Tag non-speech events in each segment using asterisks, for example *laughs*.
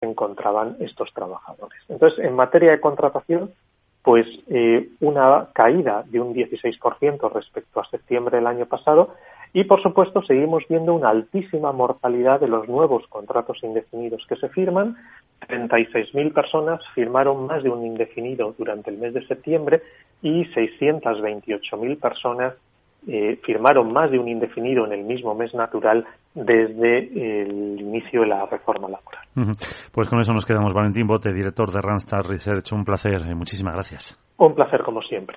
encontraban estos trabajadores. Entonces, en materia de contratación, pues eh, una caída de un 16% respecto a septiembre del año pasado y, por supuesto, seguimos viendo una altísima mortalidad de los nuevos contratos indefinidos que se firman. 36.000 personas firmaron más de un indefinido durante el mes de septiembre y 628.000 personas eh, firmaron más de un indefinido en el mismo mes natural desde el inicio de la reforma laboral. Pues con eso nos quedamos. Valentín Bote, director de Randstad Research. Un placer y muchísimas gracias. Un placer como siempre.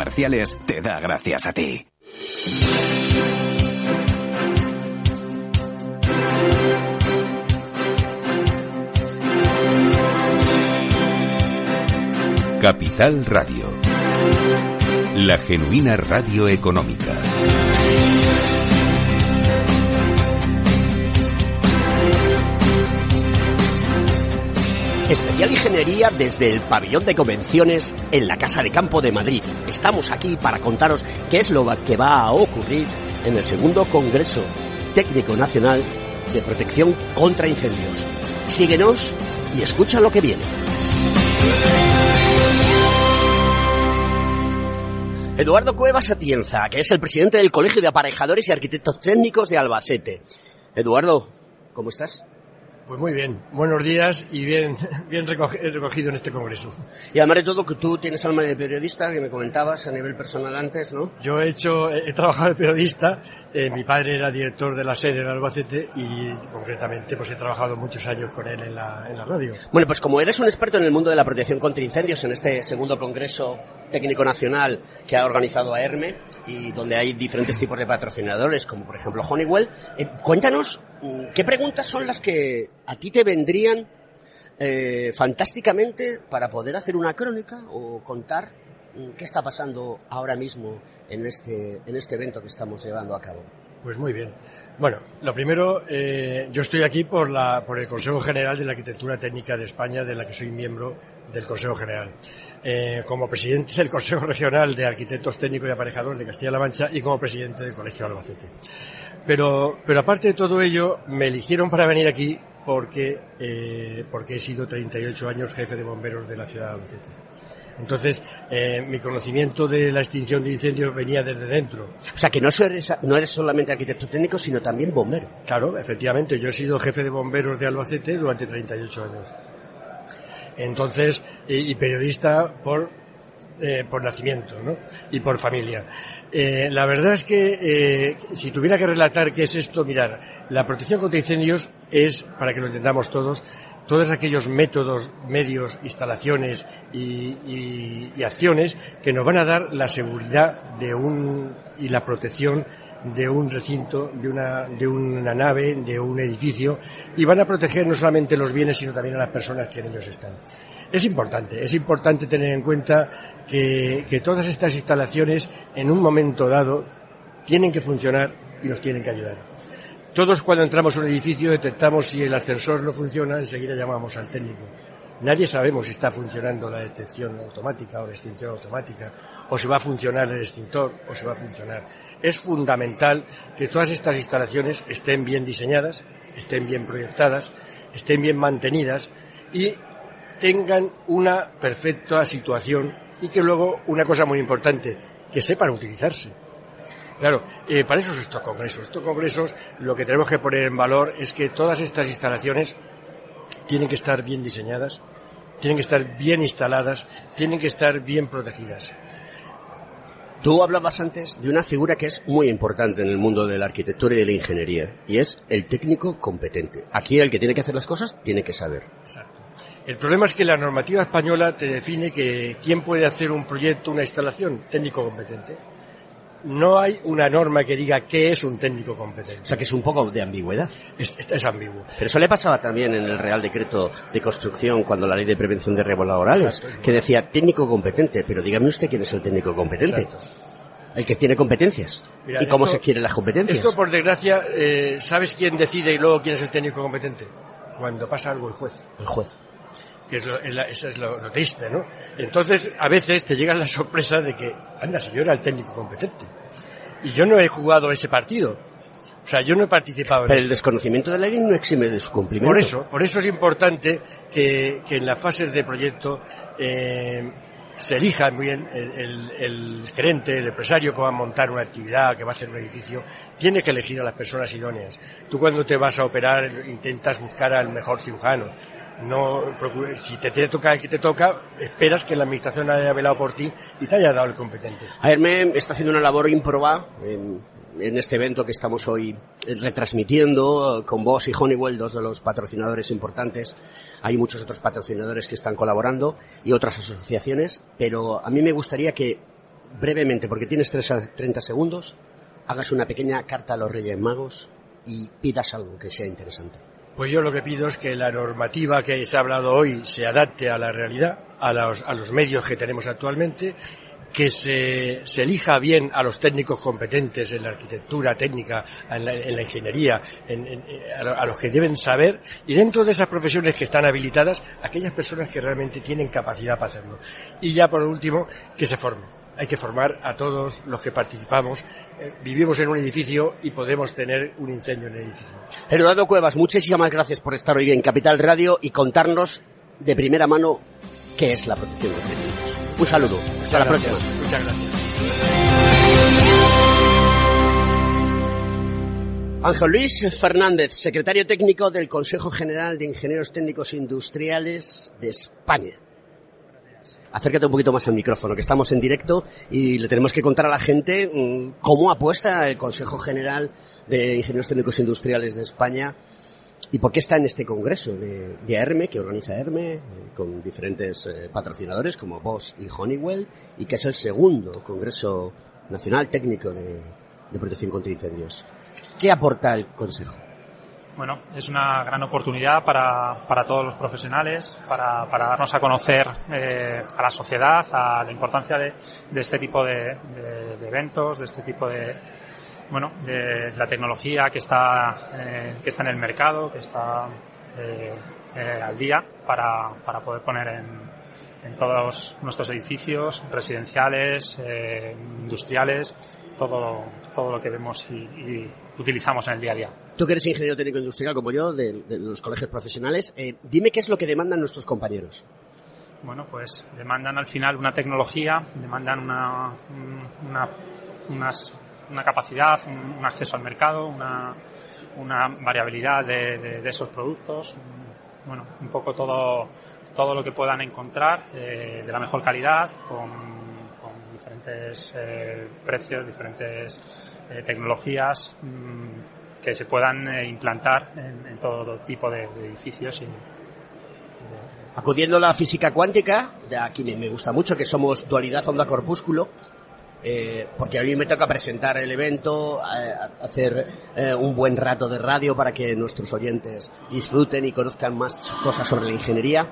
te da gracias a ti. Capital Radio. La genuina radio económica. Especial Ingeniería desde el pabellón de convenciones en la Casa de Campo de Madrid. Estamos aquí para contaros qué es lo que va a ocurrir en el segundo Congreso Técnico Nacional de Protección contra Incendios. Síguenos y escucha lo que viene. Eduardo Cuevas Atienza, que es el presidente del Colegio de Aparejadores y Arquitectos Técnicos de Albacete. Eduardo, ¿cómo estás? Pues muy bien, buenos días y bien, *laughs* bien recogido en este congreso. Y además de todo, que tú tienes alma de periodista, que me comentabas a nivel personal antes, ¿no? Yo he hecho, he trabajado de periodista, eh, mi padre era director de la serie en Albacete y concretamente pues he trabajado muchos años con él en la, en la radio. Bueno, pues como eres un experto en el mundo de la protección contra incendios en este segundo congreso técnico nacional que ha organizado a ERME y donde hay diferentes tipos de patrocinadores, como por ejemplo Honeywell. Eh, cuéntanos, mm, ¿qué preguntas son las que a ti te vendrían eh, fantásticamente para poder hacer una crónica o contar mm, qué está pasando ahora mismo en este, en este evento que estamos llevando a cabo? Pues muy bien. Bueno, lo primero, eh, yo estoy aquí por, la, por el Consejo General de la Arquitectura Técnica de España, de la que soy miembro del Consejo General. Eh, como presidente del Consejo Regional de Arquitectos Técnicos y Aparejadores de Castilla-La Mancha y como presidente del Colegio de Albacete. Pero, pero aparte de todo ello, me eligieron para venir aquí porque, eh, porque he sido 38 años jefe de bomberos de la ciudad de Albacete. Entonces, eh, mi conocimiento de la extinción de incendios venía desde dentro. O sea, que no eres, no eres solamente arquitecto técnico, sino también bombero. Claro, efectivamente. Yo he sido jefe de bomberos de Albacete durante 38 años. Entonces, y, periodista por, eh, por nacimiento, ¿no? Y por familia. Eh, la verdad es que eh, si tuviera que relatar qué es esto, mirar, la protección contra incendios es, para que lo entendamos todos, todos aquellos métodos, medios, instalaciones y, y, acciones que nos van a dar la seguridad de un, y la protección de un recinto, de una, de una nave, de un edificio, y van a proteger no solamente los bienes, sino también a las personas que en ellos están. Es importante, es importante tener en cuenta que, que todas estas instalaciones, en un momento dado, tienen que funcionar y nos tienen que ayudar. Todos cuando entramos a un edificio detectamos si el ascensor no funciona, enseguida llamamos al técnico. Nadie sabemos si está funcionando la detección automática o la extinción automática, o si va a funcionar el extintor, o si va a funcionar. Es fundamental que todas estas instalaciones estén bien diseñadas, estén bien proyectadas, estén bien mantenidas y tengan una perfecta situación y que luego, una cosa muy importante, que sepan utilizarse. Claro, eh, para eso son estos congresos. Estos congresos lo que tenemos que poner en valor es que todas estas instalaciones tienen que estar bien diseñadas, tienen que estar bien instaladas, tienen que estar bien protegidas. Tú hablabas antes de una figura que es muy importante en el mundo de la arquitectura y de la ingeniería, y es el técnico competente. Aquí el que tiene que hacer las cosas tiene que saber. Exacto. El problema es que la normativa española te define que quién puede hacer un proyecto, una instalación, técnico competente. no hay una norma que diga qué es un técnico competente. O sea que es un poco de ambigüedad. Es, es ambiguo. Pero eso le pasaba también en el Real Decreto de Construcción cuando la Ley de Prevención de Riesgos Laborales, que decía técnico competente, pero dígame usted quién es el técnico competente. El que tiene competencias. Mira, ¿Y cómo esto- se quieren las competencias? Esto, por desgracia, eh, ¿sabes quién decide y luego quién es el técnico competente? Cuando pasa algo el juez. El juez. Que es lo, es la- eso es lo, lo triste, ¿no? Entonces, a veces te llega la sorpresa de que, anda, si yo era el técnico competente. Y yo no he jugado ese partido. O sea, yo no he participado en Pero eso. el desconocimiento de la ley no exime de su cumplimiento. Por eso, por eso es importante que, que en las fases de proyecto eh, se elija muy bien el, el- el gerente, el empresario que va a montar una actividad, que va a hacer un edificio, tiene que elegir a las personas idóneas. Tú cuando te vas a operar intentas buscar al mejor cirujano. No, si te, toca el que te toca, esperas que la administración haya velado por ti y te haya dado el competente. AERME está haciendo una labor improba en, en este evento que estamos hoy eh, retransmitiendo eh, con Bosch y Honeywell, dos de los patrocinadores importantes. Hay muchos otros patrocinadores que están colaborando y otras asociaciones, pero a mí me gustaría que brevemente, porque tienes tres a- 30 segundos, hagas una pequeña carta a los Reyes Magos y pidas algo que sea interesante. Pues yo lo que pido es que la normativa que se ha hablado hoy se adapte a la realidad, a los, a los medios que tenemos actualmente, que se, elija bien a los técnicos competentes en la arquitectura técnica, en la, en la ingeniería, en- lo- a los que deben saber, y dentro de esas profesiones que están habilitadas, aquellas personas que realmente tienen capacidad para hacerlo. Y ya por último, que se formen. Hay que formar a todos los que participamos. Eh, vivimos en un edificio y podemos tener un incendio en el edificio. Eduardo Cuevas, muchísimas gracias por estar hoy en Capital Radio y contarnos de primera mano qué es la protección contra incendios. Un saludo. Hasta la próxima. Muchas gracias. Ángel Luis Fernández, secretario técnico del Consejo General de Ingenieros Técnicos Industriales de España. Acércate un poquito más al micrófono, que estamos en directo y le tenemos que contar a la gente mm, cómo apuesta el Consejo General de Ingenieros Técnicos Industriales de España y por qué está en este congreso de, de AERME, que organiza AERME, eh, con diferentes eh, patrocinadores como Bosch y Honeywell, y que es el segundo Congreso Nacional Técnico de Protección contra Incendios. ¿Qué aporta el Consejo? Bueno, es una gran oportunidad para, para todos los profesionales, para, para darnos a conocer eh, a la sociedad, a la importancia de, de este tipo de, eventos, de este tipo de, bueno, de la tecnología que está, eh, que está en el mercado, que está eh, eh, al día para, para poder poner en, en todos nuestros edificios residenciales, eh, industriales, todo, todo lo que vemos y, y utilizamos en el día a día. Tú que eres ingeniero técnico industrial como yo, de, de los colegios profesionales, eh, dime qué es lo que demandan nuestros compañeros. Bueno, pues demandan al final una tecnología, demandan una, un- una, unas- una capacidad, un, un acceso al mercado, una, una variabilidad de, de- de esos productos, bueno, un poco todo, todo lo que puedan encontrar eh, de la mejor calidad, con, con diferentes eh, precios, diferentes eh, tecnologías mm, que se puedan eh, implantar en, todo tipo de, edificios y, Acudiendo a la física cuántica, de aquí me gusta mucho, que somos dualidad onda-corpúsculo, eh, porque a mí me toca presentar el evento, eh, hacer un buen rato de radio para que nuestros oyentes disfruten y conozcan más cosas sobre la ingeniería.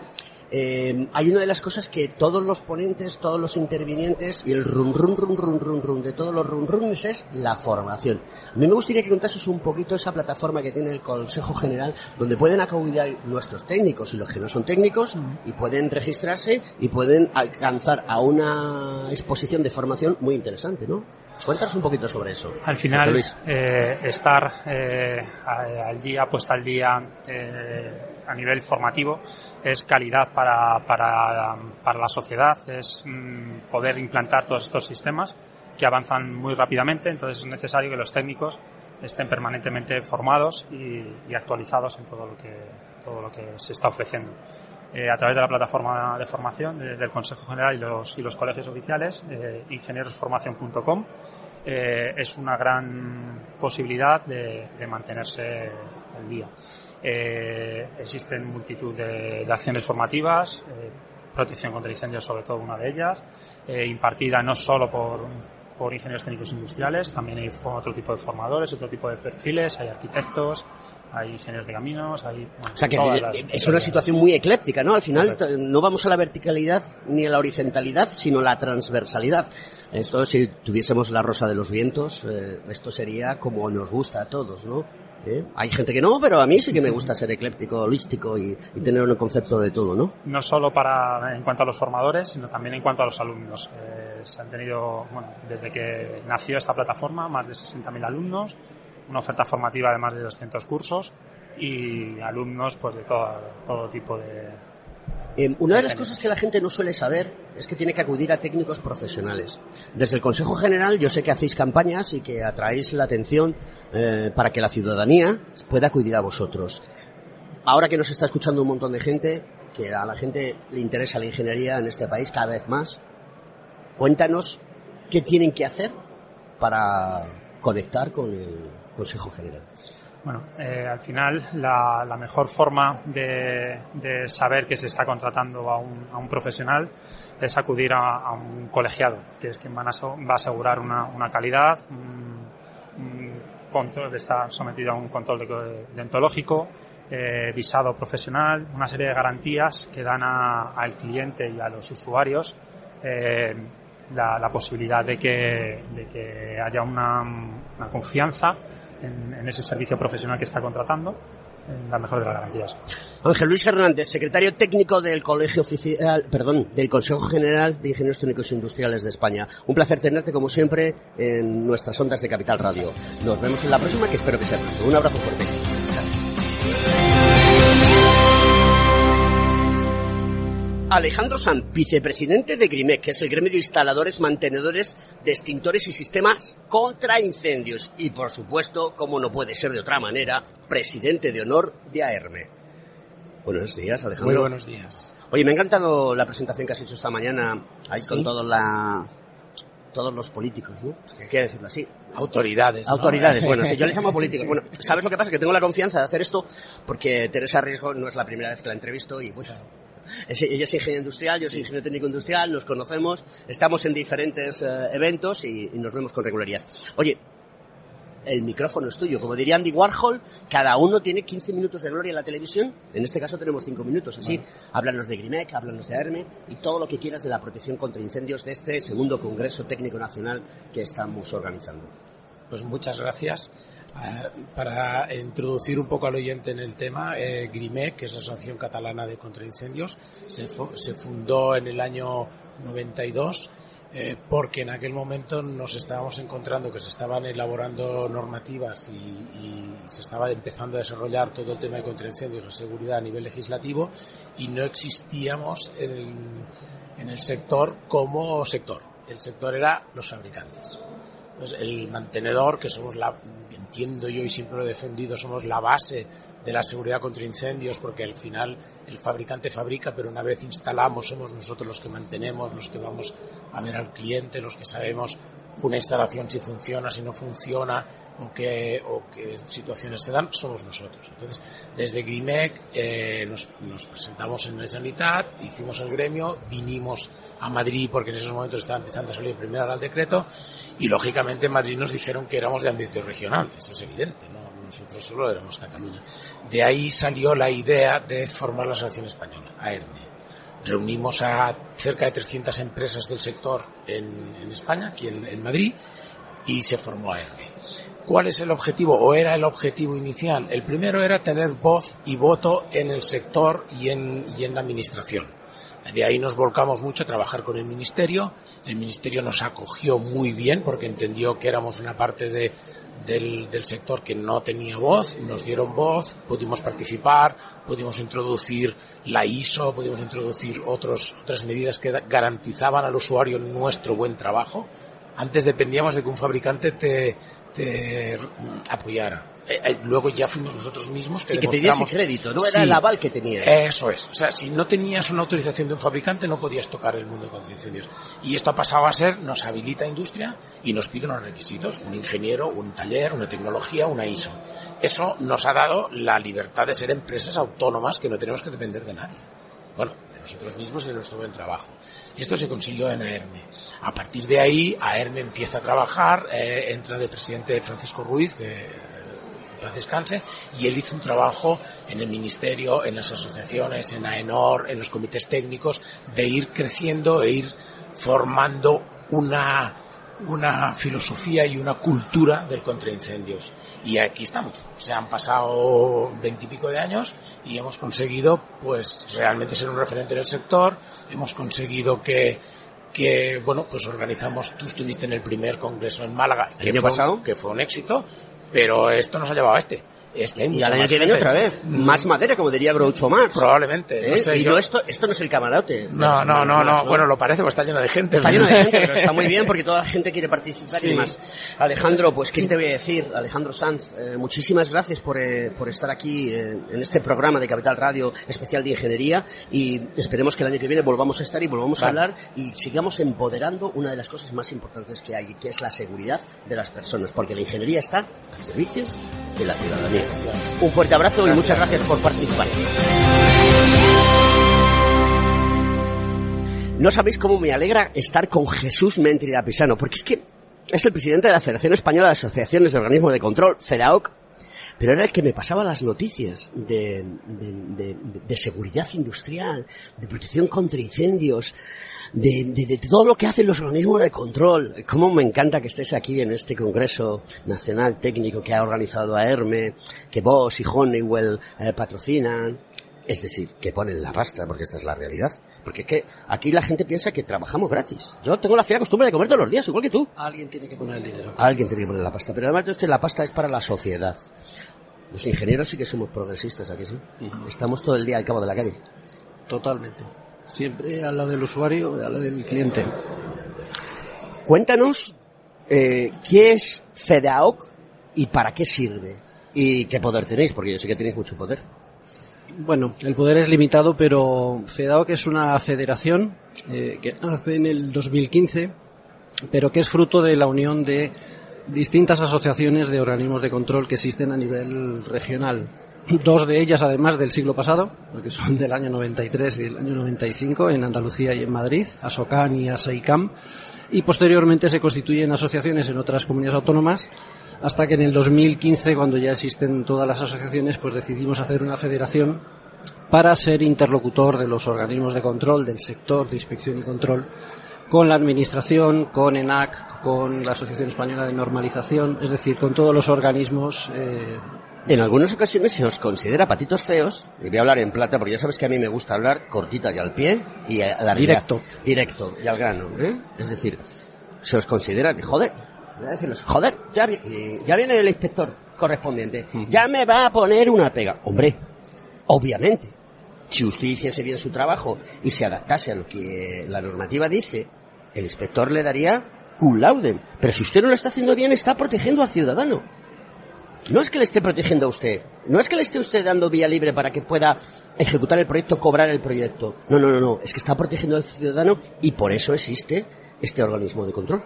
Eh, hay una de las cosas que todos los ponentes, todos los intervinientes y el rum rum rum rum rum rum de todos los rum rums es la formación. A mí me gustaría que contases un poquito esa plataforma que tiene el Consejo General donde pueden acudir nuestros técnicos y los que no son técnicos y pueden registrarse y pueden alcanzar a una exposición de formación muy interesante, ¿no? Cuéntanos un poquito sobre eso. Al final, eh, estar eh, al día, puesta al día eh, a nivel formativo es calidad para, para, para la sociedad, es mm, poder implantar todos estos sistemas que avanzan muy rápidamente, entonces es necesario que los técnicos estén permanentemente formados y, actualizados en todo lo que, todo lo que se está ofreciendo. Eh, a través de la plataforma de formación de- del Consejo General y los, y los colegios oficiales, eh, ingenierosformación.com, eh, es una gran posibilidad de mantenerse al día. Eh, existen multitud de, de acciones formativas, eh, protección contra incendios sobre todo una de ellas, eh, impartida no solo por, por ingenieros técnicos industriales, también hay otro tipo de formadores, otro tipo de perfiles, hay arquitectos, hay ingenieros de caminos, hay... o sea que es una situación muy ecléptica, ¿no? Al final no vamos a la verticalidad ni a la horizontalidad, sino a la transversalidad. Esto, si tuviésemos la rosa de los vientos, esto sería como nos gusta a todos, ¿no? ¿Eh? Hay gente que no, pero a mí sí que me gusta ser ecléptico, holístico y, tener un concepto de todo, ¿no? No solo para en cuanto a los formadores, sino también en cuanto a los alumnos. Eh, se han tenido, bueno, desde que nació esta plataforma, más de 60.000 alumnos, una oferta formativa de más de 200 cursos y alumnos pues de todo, todo tipo de, eh, una de las cosas que la gente no suele saber es que tiene que acudir a técnicos profesionales. Desde el Consejo General yo sé que hacéis campañas y que atraéis la atención eh, para que la ciudadanía pueda acudir a vosotros. Ahora que nos está escuchando un montón de gente, que a la gente le interesa la ingeniería en este país cada vez más, cuéntanos qué tienen que hacer para conectar con el Consejo General. Bueno, eh, al final la, mejor forma de, saber que se está contratando a un, profesional es acudir a, un colegiado, que es quien va a, asegurar una, calidad, un, control, está sometido a un control de, dentológico, eh, visado profesional, una serie de garantías que dan al cliente y a los usuarios eh, la, posibilidad de que, haya una confianza en, ese servicio profesional que está contratando en la mejor de las garantías. Ángel Luis Hernández, secretario técnico del Colegio Oficial, perdón, del Consejo General de Ingenieros Técnicos Industriales de España. Un placer tenerte como siempre en nuestras ondas de Capital Radio. Nos vemos en la próxima, que espero que sea pronto. Un abrazo fuerte. Alejandro San, vicepresidente de GRIMEC, que es el gremio de instaladores, mantenedores de extintores y sistemas contra incendios. Y por supuesto, como no puede ser de otra manera, presidente de honor de AERME. Buenos días, Alejandro. Muy buenos días. Oye, me ha encantado la presentación que has hecho esta mañana ahí con todos la, todos los políticos, ¿no? Quiero decirlo así. Autoridades. Autoridades, bueno, si yo les llamo *laughs* políticos. Bueno, ¿sabes lo que pasa? Que tengo la confianza de hacer esto porque Teresa Riesgo no es la primera vez que la entrevisto y pues ella es ingeniero industrial, yo soy ingeniero técnico industrial, nos conocemos, estamos en diferentes eh, eventos y, nos vemos con regularidad. Oye, el micrófono es tuyo. Como diría Andy Warhol, cada uno tiene 15 minutos de gloria en la televisión. En este caso tenemos 5 minutos. Así, háblanos de Grimec, háblanos de AERME y todo lo que quieras de la protección contra incendios de este segundo Congreso Técnico Nacional que estamos organizando. Pues muchas gracias. Eh, para introducir un poco al oyente en el tema, eh, que es la Asociación Catalana de Contraincendios, se, se fundó en el año 92 eh, porque en aquel momento nos estábamos encontrando que se estaban elaborando normativas y, se estaba empezando a desarrollar todo el tema de contraincendios, la seguridad a nivel legislativo y no existíamos en en el sector como sector. El sector era los fabricantes. Entonces, el mantenedor, que somos la, entiendo yo y siempre lo he defendido, somos la base de la seguridad contra incendios, porque al final el fabricante fabrica, pero una vez instalamos somos nosotros los que mantenemos, los que vamos a ver al cliente, los que sabemos una instalación si funciona, si no funciona, o qué, o qué situaciones se dan, somos nosotros. Entonces, desde Grimec eh, nos, nos, presentamos en el Sanitat, hicimos el gremio, vinimos a Madrid porque en esos momentos estaba empezando a salir el primer al decreto y lógicamente en Madrid nos dijeron que éramos de ámbito regional, eso es evidente, ¿no? nosotros solo éramos Cataluña. De ahí salió la idea de formar la Asociación Española, AERNE reunimos a cerca de 300 empresas del sector en, España, aquí en, Madrid, y se formó AERME. ¿Cuál es el objetivo o era el objetivo inicial? El primero era tener voz y voto en el sector y en, y en la administración. De ahí nos volcamos mucho a trabajar con el Ministerio. El Ministerio nos acogió muy bien porque entendió que éramos una parte de, del, del, sector que no tenía voz, nos dieron voz, pudimos participar, pudimos introducir la ISO, pudimos introducir otros, otras medidas que garantizaban al usuario nuestro buen trabajo. Antes dependíamos de que un fabricante te, te apoyara. Eh, eh, luego ya fuimos nosotros mismos que, sí, que tenías crédito, no era el aval que tenías. Eso es. O sea, si no tenías una autorización de un fabricante no podías tocar el mundo de incendios. Y esto ha pasado a ser, nos habilita industria y nos pide unos requisitos, un ingeniero, un taller, una tecnología, una ISO. Eso nos ha dado la libertad de ser empresas autónomas que no tenemos que depender de nadie. bueno, de nosotros mismos y de nuestro buen trabajo. Esto se consiguió en AERME. A partir de ahí, AERME empieza a trabajar, eh, entra de presidente Francisco Ruiz, que paz descanse, y él hizo un trabajo en el ministerio, en las asociaciones, en AENOR, en los comités técnicos, de ir creciendo e ir formando una, una filosofía y una cultura del contraincendios. Y aquí estamos. Se han pasado veintipico de años y hemos conseguido, pues, realmente ser un referente del sector. Hemos conseguido que, que, bueno, pues organizamos, tú estuviste en el primer congreso en Málaga, que, año fue, pasado? que fue un éxito, pero esto nos ha llevado a este. Hay Y mucha al año más que viene gente. otra vez. Más materia, como diría Groucho Marx. Probablemente. ¿Eh? No, sé, y yo- no, esto, esto no es el camarote. no, no, no, no. Bueno, lo parece, pues está lleno de gente. Está lleno de gente, pero está muy *laughs* bien porque toda la gente quiere participar y demás. Alejandro, pues ¿qué te voy a decir? Alejandro Sanz, eh, muchísimas gracias por, eh, por estar aquí en este programa de Capital Radio especial de ingeniería y esperemos que el año que viene volvamos a estar y volvamos a hablar y sigamos empoderando una de las cosas más importantes que hay, que es la seguridad de las personas, porque la ingeniería está al servicio de la ciudadanía. Un fuerte abrazo y muchas gracias por participar. No sabéis cómo me alegra estar con Jesús Mentria Pisano, porque es que es el presidente de la Federación Española de Asociaciones de Organismos de Control, FEDAOC, pero era el que me pasaba las noticias de, de- de- de- de seguridad industrial, de protección contra incendios, de, de- de todo lo que hacen los organismos de control. Cómo me encanta que estés aquí en este Congreso Nacional Técnico que ha organizado AERME, que vos y Honeywell eh, patrocinan. Es decir, que ponen la pasta, porque esta es la realidad. Porque es que aquí la gente piensa que trabajamos gratis. Yo tengo la fea costumbre de comer todos los días, igual que tú. Alguien tiene que poner el dinero. Alguien tiene que poner la pasta. Pero además de esto, la pasta es para la sociedad. Los ingenieros sí que somos progresistas aquí, sí. Estamos todo el día al cabo de la calle. Totalmente. Siempre al lado del usuario, al lado del cliente. Cuéntanos eh, qué es FEDAOC y para qué sirve. Y qué poder tenéis, porque yo sé que tenéis mucho poder. Bueno, el poder es limitado, pero FEDAOC es una federación eh, que nace en el 2015, pero que es fruto de la unión de distintas asociaciones de organismos de control que existen a nivel regional. Dos de ellas, además, del siglo pasado, porque son del año 93 y del año 95 en Andalucía y en Madrid, ASOCAN y ASEICAM, y posteriormente se constituyen asociaciones en otras comunidades autónomas hasta que en el 2015, cuando ya existen todas las asociaciones, pues decidimos hacer una federación para ser interlocutor de los organismos de control, del sector de inspección y control, con la Administración, con ENAC, con la Asociación Española de Normalización, es decir, con todos los organismos. eh, En algunas ocasiones se os considera patitos feos, y voy a hablar en plata porque ya sabes que a mí me gusta hablar cortita y al pie y a la Directo. Directo y al grano, ¿eh? Es decir, se os considera que, joder, voy a decirles, joder, ya, ya viene el inspector correspondiente, ya me va a poner una pega. Hombre, obviamente, si usted hiciese bien su trabajo y se adaptase a lo que la normativa dice, el inspector le daría cum laude. Pero si usted no lo está haciendo bien, está protegiendo al ciudadano. No es que le esté protegiendo a usted, no es que le esté usted dando vía libre para que pueda ejecutar el proyecto, cobrar el proyecto. No, no, no, no, es que está protegiendo al ciudadano y por eso existe este organismo de control.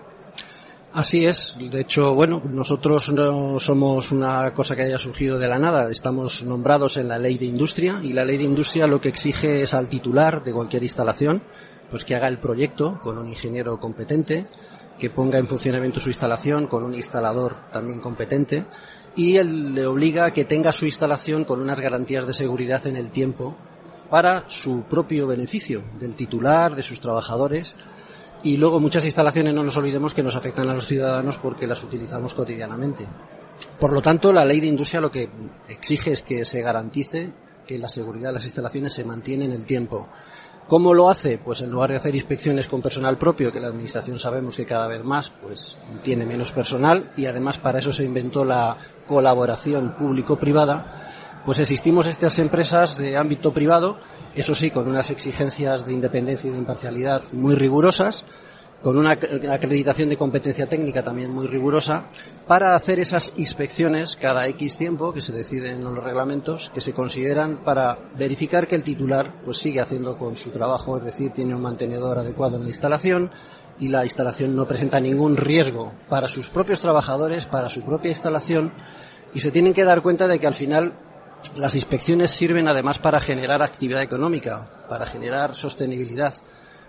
Así es. De hecho, bueno, nosotros no somos una cosa que haya surgido de la nada. Estamos nombrados en la ley de industria y la ley de industria lo que exige es al titular de cualquier instalación, pues que haga el proyecto con un ingeniero competente, que ponga en funcionamiento su instalación con un instalador también competente y él le obliga a que tenga su instalación con unas garantías de seguridad en el tiempo para su propio beneficio, del titular, de sus trabajadores y luego muchas instalaciones no nos olvidemos que nos afectan a los ciudadanos porque las utilizamos cotidianamente. Por lo tanto, la ley de industria lo que exige es que se garantice que la seguridad de las instalaciones se mantiene en el tiempo. ¿Cómo lo hace? Pues en lugar de hacer inspecciones con personal propio, que la administración sabemos que cada vez más pues tiene menos personal y además para eso se inventó la colaboración público-privada, pues existimos estas empresas de ámbito privado, eso sí, con unas exigencias de independencia y de imparcialidad muy rigurosas, con una ac- acreditación de competencia técnica también muy rigurosa, para hacer esas inspecciones cada X tiempo que se deciden en los reglamentos, que se consideran para verificar que el titular pues sigue haciendo con su trabajo, es decir, tiene un mantenedor adecuado en la instalación y la instalación no presenta ningún riesgo para sus propios trabajadores, para su propia instalación y se tienen que dar cuenta de que al final las inspecciones sirven además para generar actividad económica, para generar sostenibilidad.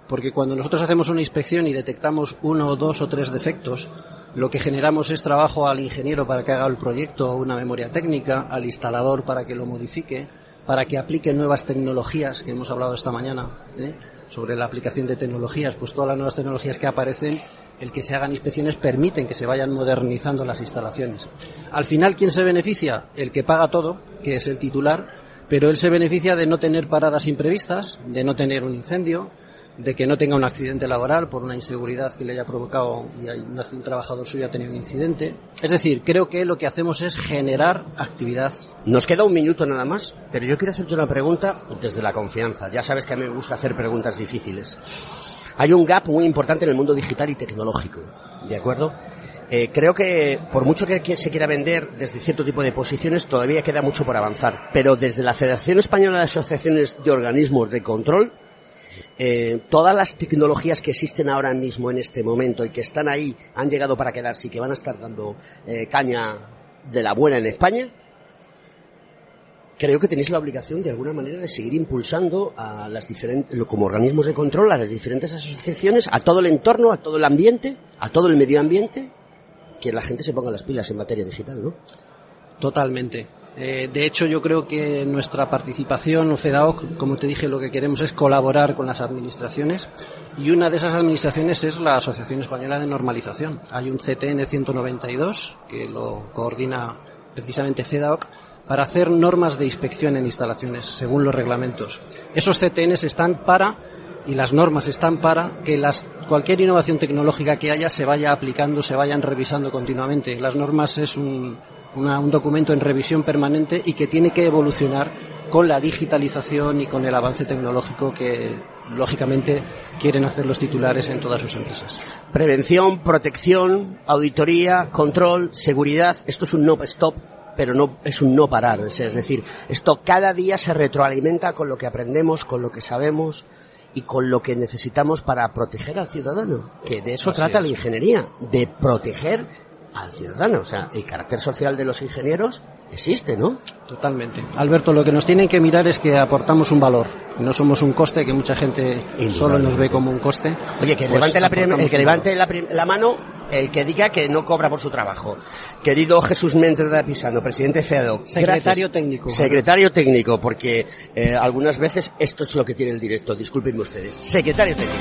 Porque cuando nosotros hacemos una inspección y detectamos uno, dos o tres defectos, lo que generamos es trabajo al ingeniero para que haga el proyecto o una memoria técnica, al instalador para que lo modifique, para que aplique nuevas tecnologías que hemos hablado esta mañana ¿eh? sobre la aplicación de tecnologías, pues todas las nuevas tecnologías que aparecen, el que se hagan inspecciones permiten que se vayan modernizando las instalaciones. Al final, ¿quién se beneficia? El que paga todo, que es el titular, pero él se beneficia de no tener paradas imprevistas, de no tener un incendio, de que no tenga un accidente laboral por una inseguridad que le haya provocado y un, un trabajador suyo ha tenido un incidente. Es decir, creo que lo que hacemos es generar actividad. Nos queda un minuto nada más, pero yo quiero hacerte una pregunta desde la confianza. Ya sabes que a mí me gusta hacer preguntas difíciles. Hay un gap muy importante en el mundo digital y tecnológico, ¿de acuerdo? Eh, creo que por mucho que se quiera vender desde cierto tipo de posiciones, todavía queda mucho por avanzar. Pero desde la Federación Española de Asociaciones de Organismos de Control, eh, todas las tecnologías que existen ahora mismo en este momento y que están ahí han llegado para quedarse y que van a estar dando eh, caña de la buena en España, creo que tenéis la obligación de alguna manera de seguir impulsando a las diferentes, como organismos de control, a las diferentes asociaciones, a todo el entorno, a todo el ambiente, a todo el medio ambiente, que la gente se ponga las pilas en materia digital, ¿no? Totalmente. Eh, de hecho, yo creo que nuestra participación o FEDAOC, como te dije, lo que queremos es colaborar con las administraciones y una de esas administraciones es la Asociación Española de Normalización. Hay un CTN 192 que lo coordina precisamente FEDAOC para hacer normas de inspección en instalaciones según los reglamentos. Esos CTNs están para y las normas están para que las, cualquier innovación tecnológica que haya se vaya aplicando, se vayan revisando continuamente. Las normas es un, un documento en revisión permanente y que tiene que evolucionar con la digitalización y con el avance tecnológico que lógicamente quieren hacer los titulares en todas sus empresas. Prevención, protección, auditoría, control, seguridad, esto es un no stop pero no es un no parar, es decir, esto cada día se retroalimenta con lo que aprendemos, con lo que sabemos y con lo que necesitamos para proteger al ciudadano, que de eso trata la ingeniería, de proteger al ciudadano. O sea, el carácter social de los ingenieros existe, ¿no? Totalmente. Alberto, lo que nos tienen que mirar es que aportamos un valor. No somos un coste, que mucha gente solo nos ve como un coste. Oye, que pues levante, la, el que levante la, mano el que diga que no cobra por su trabajo. Querido Jesús Méndez de Pisano, presidente FEADO. Secretario técnico. Secretario técnico, porque eh, algunas veces esto es lo que tiene el directo. Disculpenme ustedes. Secretario técnico.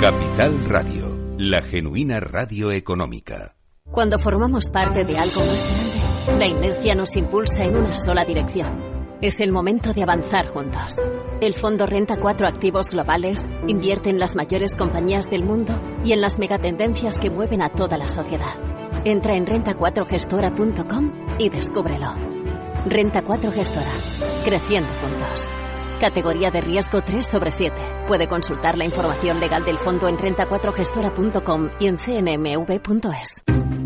Capital Radio, la genuina radio económica. Cuando formamos parte de algo más grande, la inercia nos impulsa en una sola dirección. Es el momento de avanzar juntos. El Fondo Renta 4 Activos Globales invierte en las mayores compañías del mundo y en las megatendencias que mueven a toda la sociedad. Entra en renta4gestora.com y descúbrelo. Renta 4 Gestora. Creciendo juntos. Categoría de riesgo 3 sobre 7. Puede consultar la información legal del fondo en renta4gestora.com y en cnmv.es.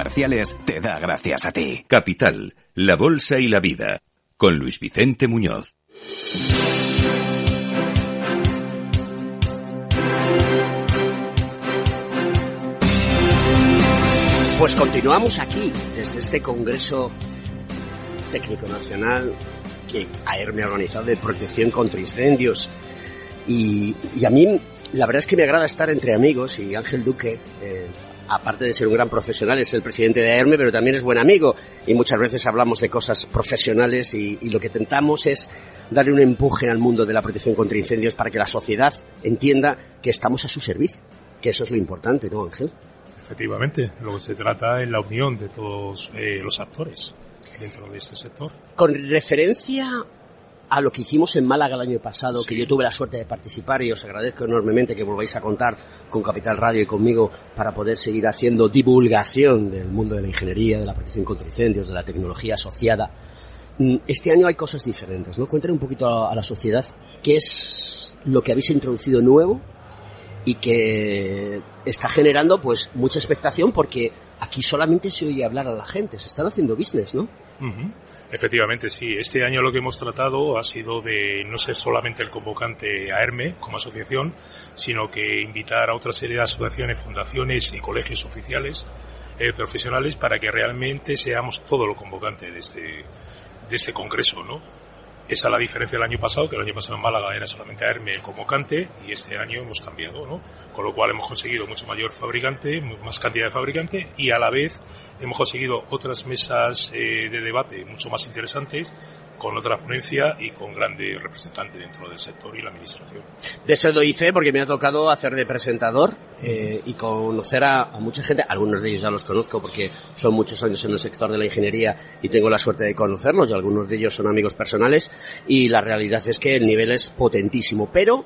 te da gracias a ti. Capital, la Bolsa y la Vida, con Luis Vicente Muñoz. Pues continuamos aquí, desde este Congreso Técnico Nacional que AERME ha organizado de protección contra incendios. Y, a mí, la verdad es que me agrada estar entre amigos y Ángel Duque, eh, aparte de ser un gran profesional, es el presidente de AERME, pero también es buen amigo. Y muchas veces hablamos de cosas profesionales y, lo que tentamos es darle un empuje al mundo de la protección contra incendios para que la sociedad entienda que estamos a su servicio. Que eso es lo importante, ¿no, Ángel? Efectivamente, lo que se trata es la unión de todos eh, los actores dentro de este sector. Con referencia a lo que hicimos en Málaga el año pasado, que yo tuve la suerte de participar y os agradezco enormemente que volváis a contar con Capital Radio y conmigo para poder seguir haciendo divulgación del mundo de la ingeniería, de la protección contra incendios, de la tecnología asociada. Mm, este año hay cosas diferentes, ¿no? Cuéntale un poquito a la sociedad qué es lo que habéis introducido nuevo y que está generando pues mucha expectación porque aquí solamente se oye hablar a la gente, se están haciendo business, ¿no? Efectivamente, sí. Este año lo que hemos tratado ha sido de no ser solamente el convocante a ERME como asociación, sino que invitar a otra serie de asociaciones, fundaciones y colegios oficiales eh, profesionales para que realmente seamos todo lo convocante de este, de este congreso, ¿no? Esa es la diferencia del año pasado, que el año pasado en Málaga era solamente AERME el convocante y este año hemos cambiado, ¿no? Con lo cual hemos conseguido mucho mayor fabricante, más cantidad de fabricante y a la vez hemos conseguido otras mesas eh, de debate mucho más interesantes con otra ponencia y con grandes representantes dentro del sector y la administración. De eso lo hice porque me ha tocado hacer de presentador eh, y conocer a, mucha gente. Algunos de ellos ya los conozco porque son muchos años en el sector de la ingeniería y tengo la suerte de conocerlos algunos de ellos son amigos personales y la realidad es que el nivel es potentísimo. Pero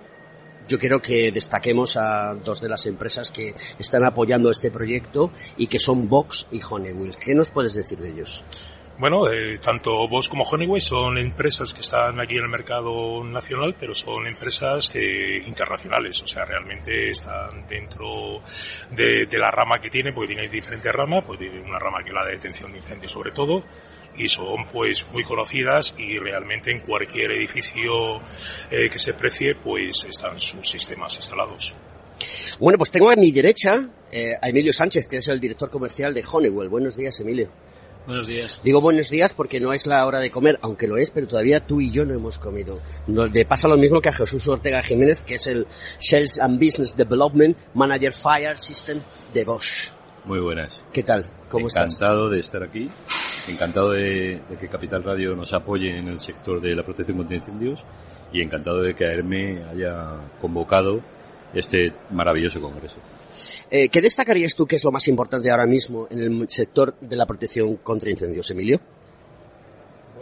yo quiero que destaquemos a dos de las empresas que están apoyando este proyecto y que son Vox y Honeywell. ¿Qué nos puedes decir de ellos? Bueno, eh, tanto Bosch como Honeywell son empresas que están aquí en el mercado nacional, pero son empresas que, internacionales, o sea, realmente están dentro de, la rama que tienen, porque tienen diferentes ramas, pues tienen una rama que es la de detención de incendios sobre todo, y son pues muy conocidas y realmente en cualquier edificio eh, que se precie pues están sus sistemas instalados. Bueno, pues tengo a mi derecha eh, a Emilio Sánchez, que es el director comercial de Honeywell. Buenos días, Emilio. Buenos días. Digo buenos días porque no es la hora de comer, aunque lo es, pero todavía tú y yo no hemos comido. No, le pasa lo mismo que a Jesús Ortega Jiménez, que es el Sales and Business Development Manager Fire System de Bosch. Muy buenas. ¿Qué tal? ¿Cómo estás? Encantado de estar aquí, encantado de, que Capital Radio nos apoye en el sector de la protección contra incendios y encantado de que AERME haya convocado este maravilloso congreso. Eh, ¿Qué destacarías tú que es lo más importante ahora mismo en el sector de la protección contra incendios, Emilio?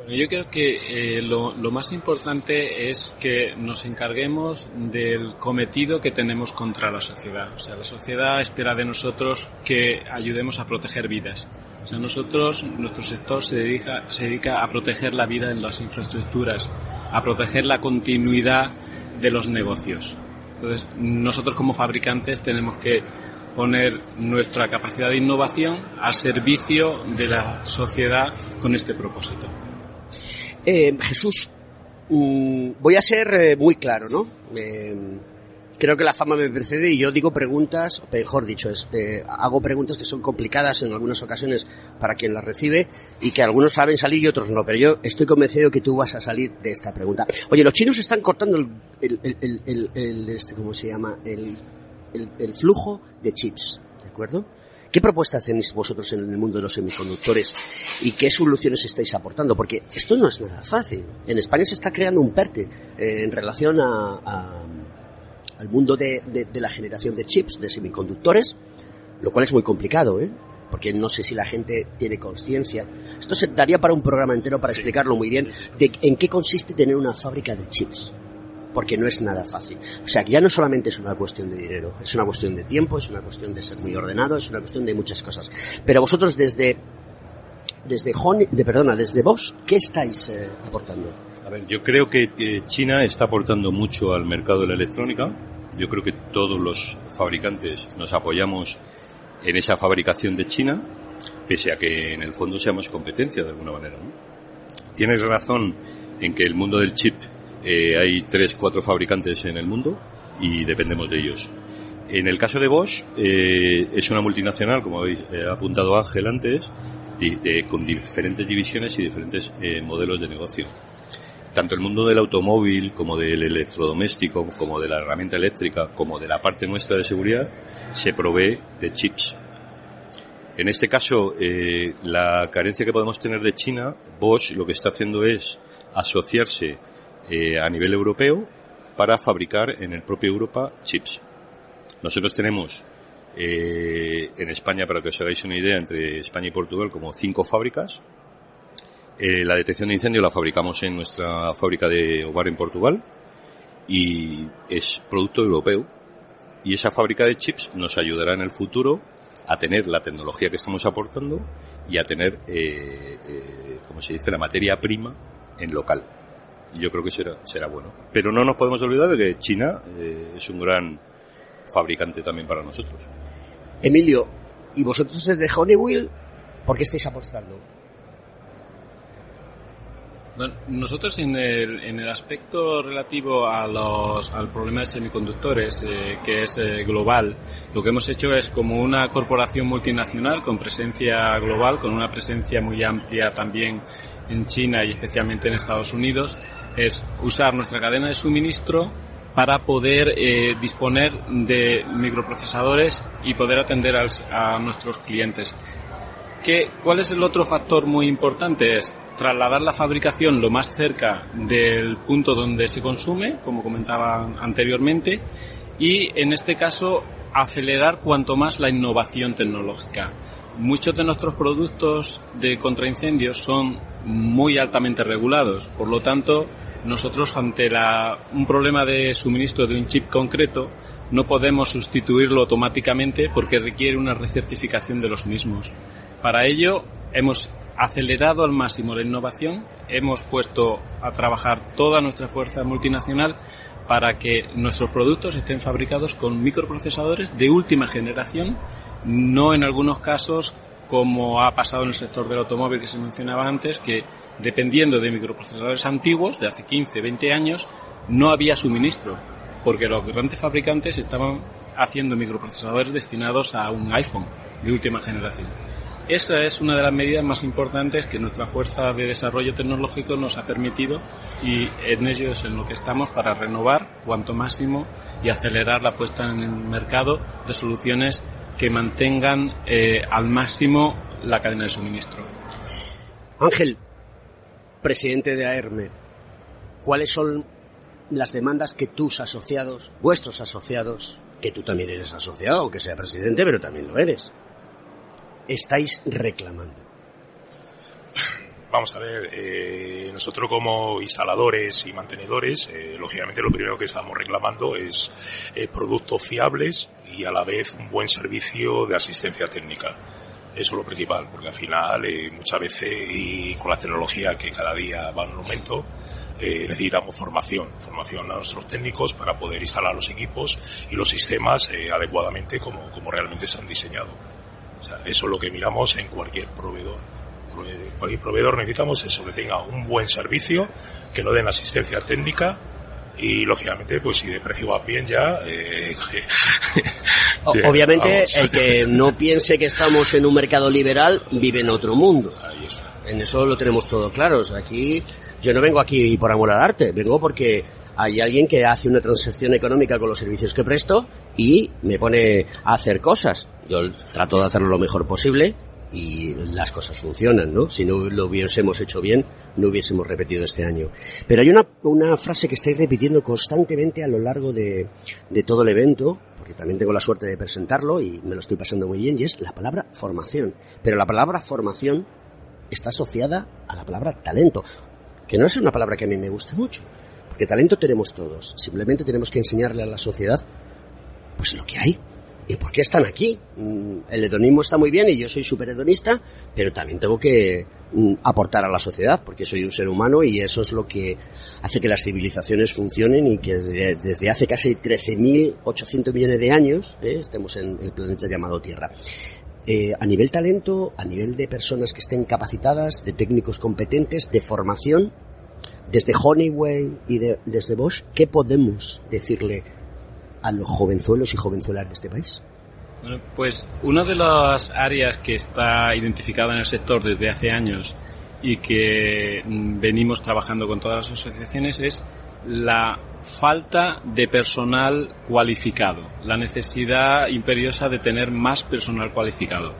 Bueno, yo creo que eh, lo, más importante es que nos encarguemos del cometido que tenemos contra la sociedad. O sea, la sociedad espera de nosotros que ayudemos a proteger vidas. O sea, nosotros, nuestro sector se dedica, se dedica a proteger la vida en las infraestructuras, a proteger la continuidad de los negocios. Entonces, nosotros como fabricantes tenemos que poner nuestra capacidad de innovación al servicio de la sociedad con este propósito. Eh, Jesús, mm, voy a ser eh, muy claro, ¿no? Eh, creo que la fama me precede y yo digo preguntas, o mejor dicho, es, eh, hago preguntas que son complicadas en algunas ocasiones para quien las recibe y que algunos saben salir y otros no, pero yo estoy convencido que tú vas a salir de esta pregunta. Oye, los chinos están cortando el, el, el, el, este, ¿cómo se llama? El, el flujo de chips, ¿de acuerdo? ¿Qué propuestas tenéis vosotros en el mundo de los semiconductores y qué soluciones estáis aportando? Porque esto no es nada fácil. En España se está creando un PERTE eh, en relación a, a, al mundo de, de, de, la generación de chips, de semiconductores, lo cual es muy complicado, ¿eh? porque no sé si la gente tiene conciencia. Esto se daría para un programa entero para explicarlo muy bien de en qué consiste tener una fábrica de chips porque no es nada fácil. O sea, que ya no solamente es una cuestión de dinero, es una cuestión de tiempo, es una cuestión de ser muy ordenado, es una cuestión de muchas cosas. Pero vosotros desde desde Honey, de perdona, desde vos, ¿qué estáis eh, aportando? A ver, yo creo que, que China está aportando mucho al mercado de la electrónica. Yo creo que todos los fabricantes nos apoyamos en esa fabricación de China, pese a que en el fondo seamos competencia de alguna manera. Tienes razón en que el mundo del chip eh, hay tres, cuatro fabricantes en el mundo y dependemos de ellos. En el caso de Bosch, eh, es una multinacional, como habéis eh, apuntado Ángel antes, de, con diferentes divisiones y diferentes eh, modelos de negocio. Tanto el mundo del automóvil, como del electrodoméstico, como de la herramienta eléctrica, como de la parte nuestra de seguridad, se provee de chips. En este caso, eh, la carencia que podemos tener de China, Bosch lo que está haciendo es asociarse eh, a nivel europeo para fabricar en el propio Europa chips. Nosotros tenemos eh, en España, para que os hagáis una idea, entre España y Portugal como cinco fábricas. Eh, la detección de incendio la fabricamos en nuestra fábrica de Ovar en Portugal y es producto europeo. Y esa fábrica de chips nos ayudará en el futuro a tener la tecnología que estamos aportando y a tener, eh, eh, como se dice, la materia prima en local yo creo que será, será bueno. Pero no nos podemos olvidar de que China es un gran fabricante también para nosotros. Emilio, ¿y vosotros desde Honeywell por qué estáis apostando? Bueno, nosotros en el, en el aspecto relativo a los, al problema de semiconductores, eh, que es eh, global, lo que hemos hecho es como una corporación multinacional con presencia global, con una presencia muy amplia también en China y especialmente en Estados Unidos, es usar nuestra cadena de suministro para poder eh, disponer de microprocesadores y poder atender a, a nuestros clientes. ¿Qué, ¿Cuál es el otro factor muy importante? Es trasladar la fabricación lo más cerca del punto donde se consume, como comentaba anteriormente, y en este caso acelerar cuanto más la innovación tecnológica. Muchos de nuestros productos de contraincendios son muy altamente regulados, por lo tanto, nosotros ante la, un problema de suministro de un chip concreto no podemos sustituirlo automáticamente porque requiere una recertificación de los mismos. Para ello hemos acelerado al máximo la innovación, hemos puesto a trabajar toda nuestra fuerza multinacional para que nuestros productos estén fabricados con microprocesadores de última generación, no en algunos casos como ha pasado en el sector del automóvil que se mencionaba antes, que dependiendo de microprocesadores antiguos, de hace 15, 20 años, no había suministro, porque los grandes fabricantes estaban haciendo microprocesadores destinados a un iPhone de última generación. Esa es una de las medidas más importantes que nuestra fuerza de desarrollo tecnológico nos ha permitido y en ello es en lo que estamos para renovar cuanto máximo y acelerar la puesta en el mercado de soluciones que mantengan eh, al máximo la cadena de suministro. Ángel, presidente de AERME, ¿cuáles son las demandas que tus asociados, vuestros asociados, que tú también eres asociado, aunque sea presidente, pero también lo eres, estáis reclamando? Vamos a ver, eh, nosotros como instaladores y mantenedores, eh, lógicamente lo primero que estamos reclamando es eh, productos fiables y a la vez un buen servicio de asistencia técnica. Eso es lo principal, porque al final eh, muchas veces y con la tecnología que cada día va en aumento, necesitamos formación, formación a nuestros técnicos para poder instalar los equipos y los sistemas adecuadamente como, como realmente se han diseñado. O sea, eso es lo que miramos en cualquier proveedor. cualquier proveedor necesitamos eso, que tenga un buen servicio, que lo den asistencia técnica y lógicamente pues si de precio va bien ya eh, *laughs* obviamente el que no piense que estamos en un mercado liberal vive en otro mundo. Ahí está. En eso lo tenemos todo claro. Aquí yo no vengo aquí por amor al arte vengo porque hay alguien que hace una transacción económica con los servicios que presto y me pone a hacer cosas yo trato de hacerlo lo mejor posible y las cosas funcionan, ¿no? Si no lo hubiésemos hecho bien, no hubiésemos repetido este año. Pero hay una, una frase que estáis repitiendo constantemente a lo largo de, de todo el evento, porque también tengo la suerte de presentarlo y me lo estoy pasando muy bien, y es la palabra formación. Pero la palabra formación está asociada a la palabra talento, que no es una palabra que a mí me guste mucho, porque talento tenemos todos, simplemente tenemos que enseñarle a la sociedad pues lo que hay, ¿Y por qué están aquí? Mm, el hedonismo está muy bien y yo soy súper hedonista, pero también tengo que mm, aportar a la sociedad porque soy un ser humano y eso es lo que hace que las civilizaciones funcionen y que desde, hace casi 13.800 millones de años eh, estemos en el planeta llamado Tierra. Eh, a nivel talento, a nivel de personas que estén capacitadas, de técnicos competentes, de formación, desde Honeywell y desde Bosch, ¿qué podemos decirle a los jovenzuelos y jovenzuelas de este país? Bueno, pues una de las áreas que está identificada en el sector desde hace años y que mm, venimos trabajando con todas las asociaciones es la falta de personal cualificado, la necesidad imperiosa de tener más personal cualificado.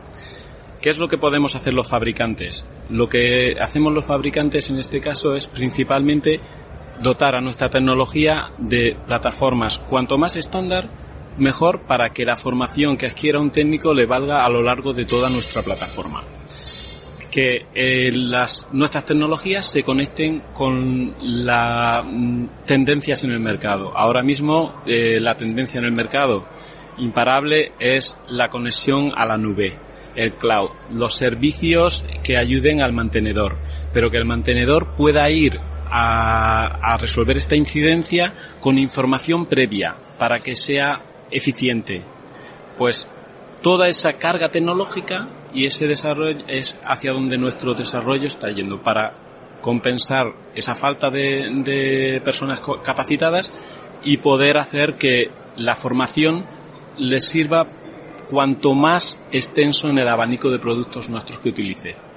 ¿Qué es lo que podemos hacer los fabricantes? Lo que hacemos los fabricantes en este caso es principalmente dotar a nuestra tecnología de plataformas cuanto más estándar, mejor para que la formación que adquiera un técnico le valga a lo largo de toda nuestra plataforma. Que eh, nuestras tecnologías se conecten con las mm, tendencias en el mercado. Ahora mismo eh, la tendencia en el mercado imparable es la conexión a la nube, el cloud, los servicios que ayuden al mantenedor, pero que el mantenedor pueda ir a, resolver esta incidencia con información previa para que sea eficiente. Pues toda esa carga tecnológica y ese desarrollo es hacia donde nuestro desarrollo está yendo para compensar esa falta de, de personas capacitadas y poder hacer que la formación les sirva cuanto más extenso en el abanico de productos nuestros que utilice.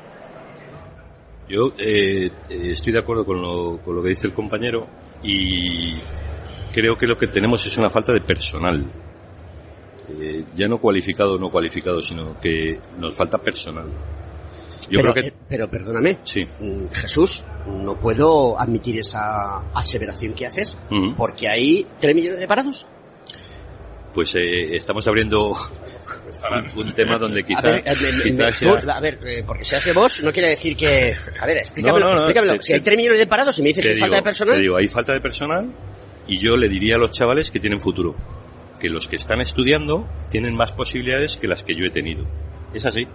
Yo eh, estoy de acuerdo con lo, con lo que dice el compañero y creo que lo que tenemos es una falta de personal. Eh, ya no cualificado o no cualificado, sino que nos falta personal. Yo pero, creo que... Eh, pero perdóname, sí. Mm, Jesús, no puedo admitir esa aseveración que haces, porque hay tres millones de parados pues eh, estamos abriendo *laughs* un, tema donde quizá, a ver, eh, a ver eh, porque se hace vos no quiere decir que a ver explícamelo, explícamelo. si hay 3 millones de parados y me dices que hay falta de personal te digo hay falta de personal y yo le diría a los chavales que tienen futuro que los que están estudiando tienen más posibilidades que las que yo he tenido es así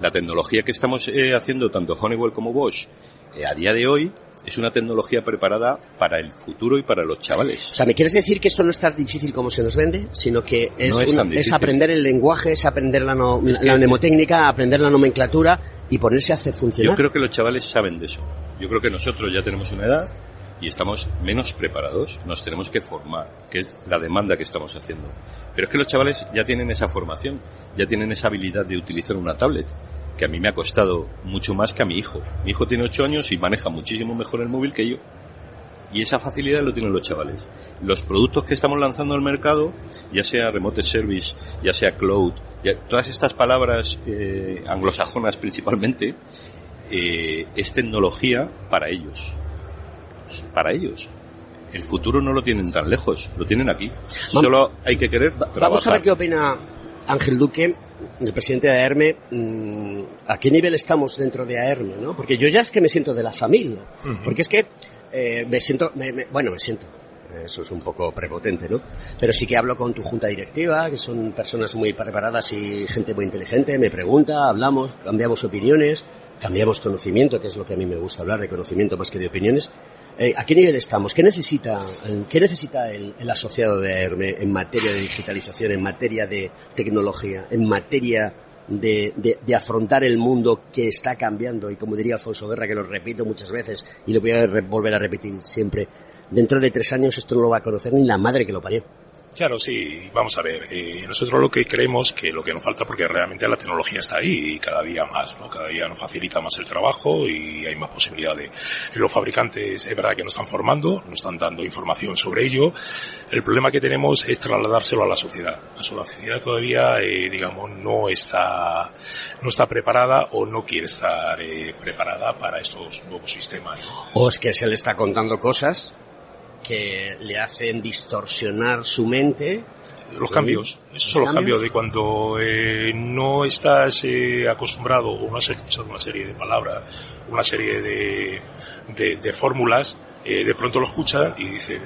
la tecnología que estamos haciendo tanto Honeywell como Bosch a día de hoy es una tecnología preparada para el futuro y para los chavales. O sea, ¿me quieres decir que esto no es tan difícil como se nos vende? Sino que es, es, aprender el lenguaje, es aprender la, la mnemotécnica, aprender la nomenclatura y ponerse a hacer funcionar. Yo creo que los chavales saben de eso. Yo creo que nosotros ya tenemos una edad y estamos menos preparados, nos tenemos que formar, que es la demanda que estamos haciendo. Pero es que los chavales ya tienen esa formación, ya tienen esa habilidad de utilizar una tablet que a mí me ha costado mucho más que a mi hijo. Mi hijo tiene 8 años y maneja muchísimo mejor el móvil que yo. Y esa facilidad lo tienen los chavales. Los productos que estamos lanzando al mercado, ya sea remote service, ya sea cloud, ya, todas estas palabras eh, anglosajonas principalmente, eh, es tecnología para ellos. Para ellos. El futuro no lo tienen tan lejos, lo tienen aquí. Solo hay que querer. Vamos a ver qué opina Ángel Duque el presidente de AERME, mm, ¿a qué nivel estamos dentro de AERME? ¿no? Porque yo ya es que me siento de la familia. Porque es que eh, me siento, bueno, me siento, eso es un poco prepotente, ¿no? Pero sí que hablo con tu junta directiva, que son personas muy preparadas y gente muy inteligente, me pregunta, hablamos, cambiamos opiniones, cambiamos conocimiento, que es lo que a mí me gusta hablar de conocimiento más que de opiniones. Eh, ¿A qué nivel estamos? ¿Qué necesita, qué necesita el, asociado de AERME en materia de digitalización, en materia de tecnología, en materia de, de, afrontar el mundo que está cambiando y como diría Alfonso Guerra, que lo repito muchas veces y lo voy a volver a repetir siempre, dentro de tres años esto no lo va a conocer ni la madre que lo parió. Claro, sí, vamos a ver. Eh, nosotros lo que creemos que lo que nos falta, porque realmente la tecnología está ahí y cada día más, ¿no? Cada día nos facilita más el trabajo y hay más posibilidades. Los fabricantes, es verdad que nos están formando, nos están dando información sobre ello. El problema que tenemos es trasladárselo a la sociedad. La sociedad todavía, eh, digamos, no está, no está preparada o no quiere estar eh, preparada para estos nuevos sistemas. O es que se le está contando cosas que le hacen distorsionar su mente. Los cambios, esos son los cambios de cuando eh, no estás eh, acostumbrado o no has escuchado una serie de palabras, una serie de, de, de fórmulas, eh, de pronto lo escuchas y dices,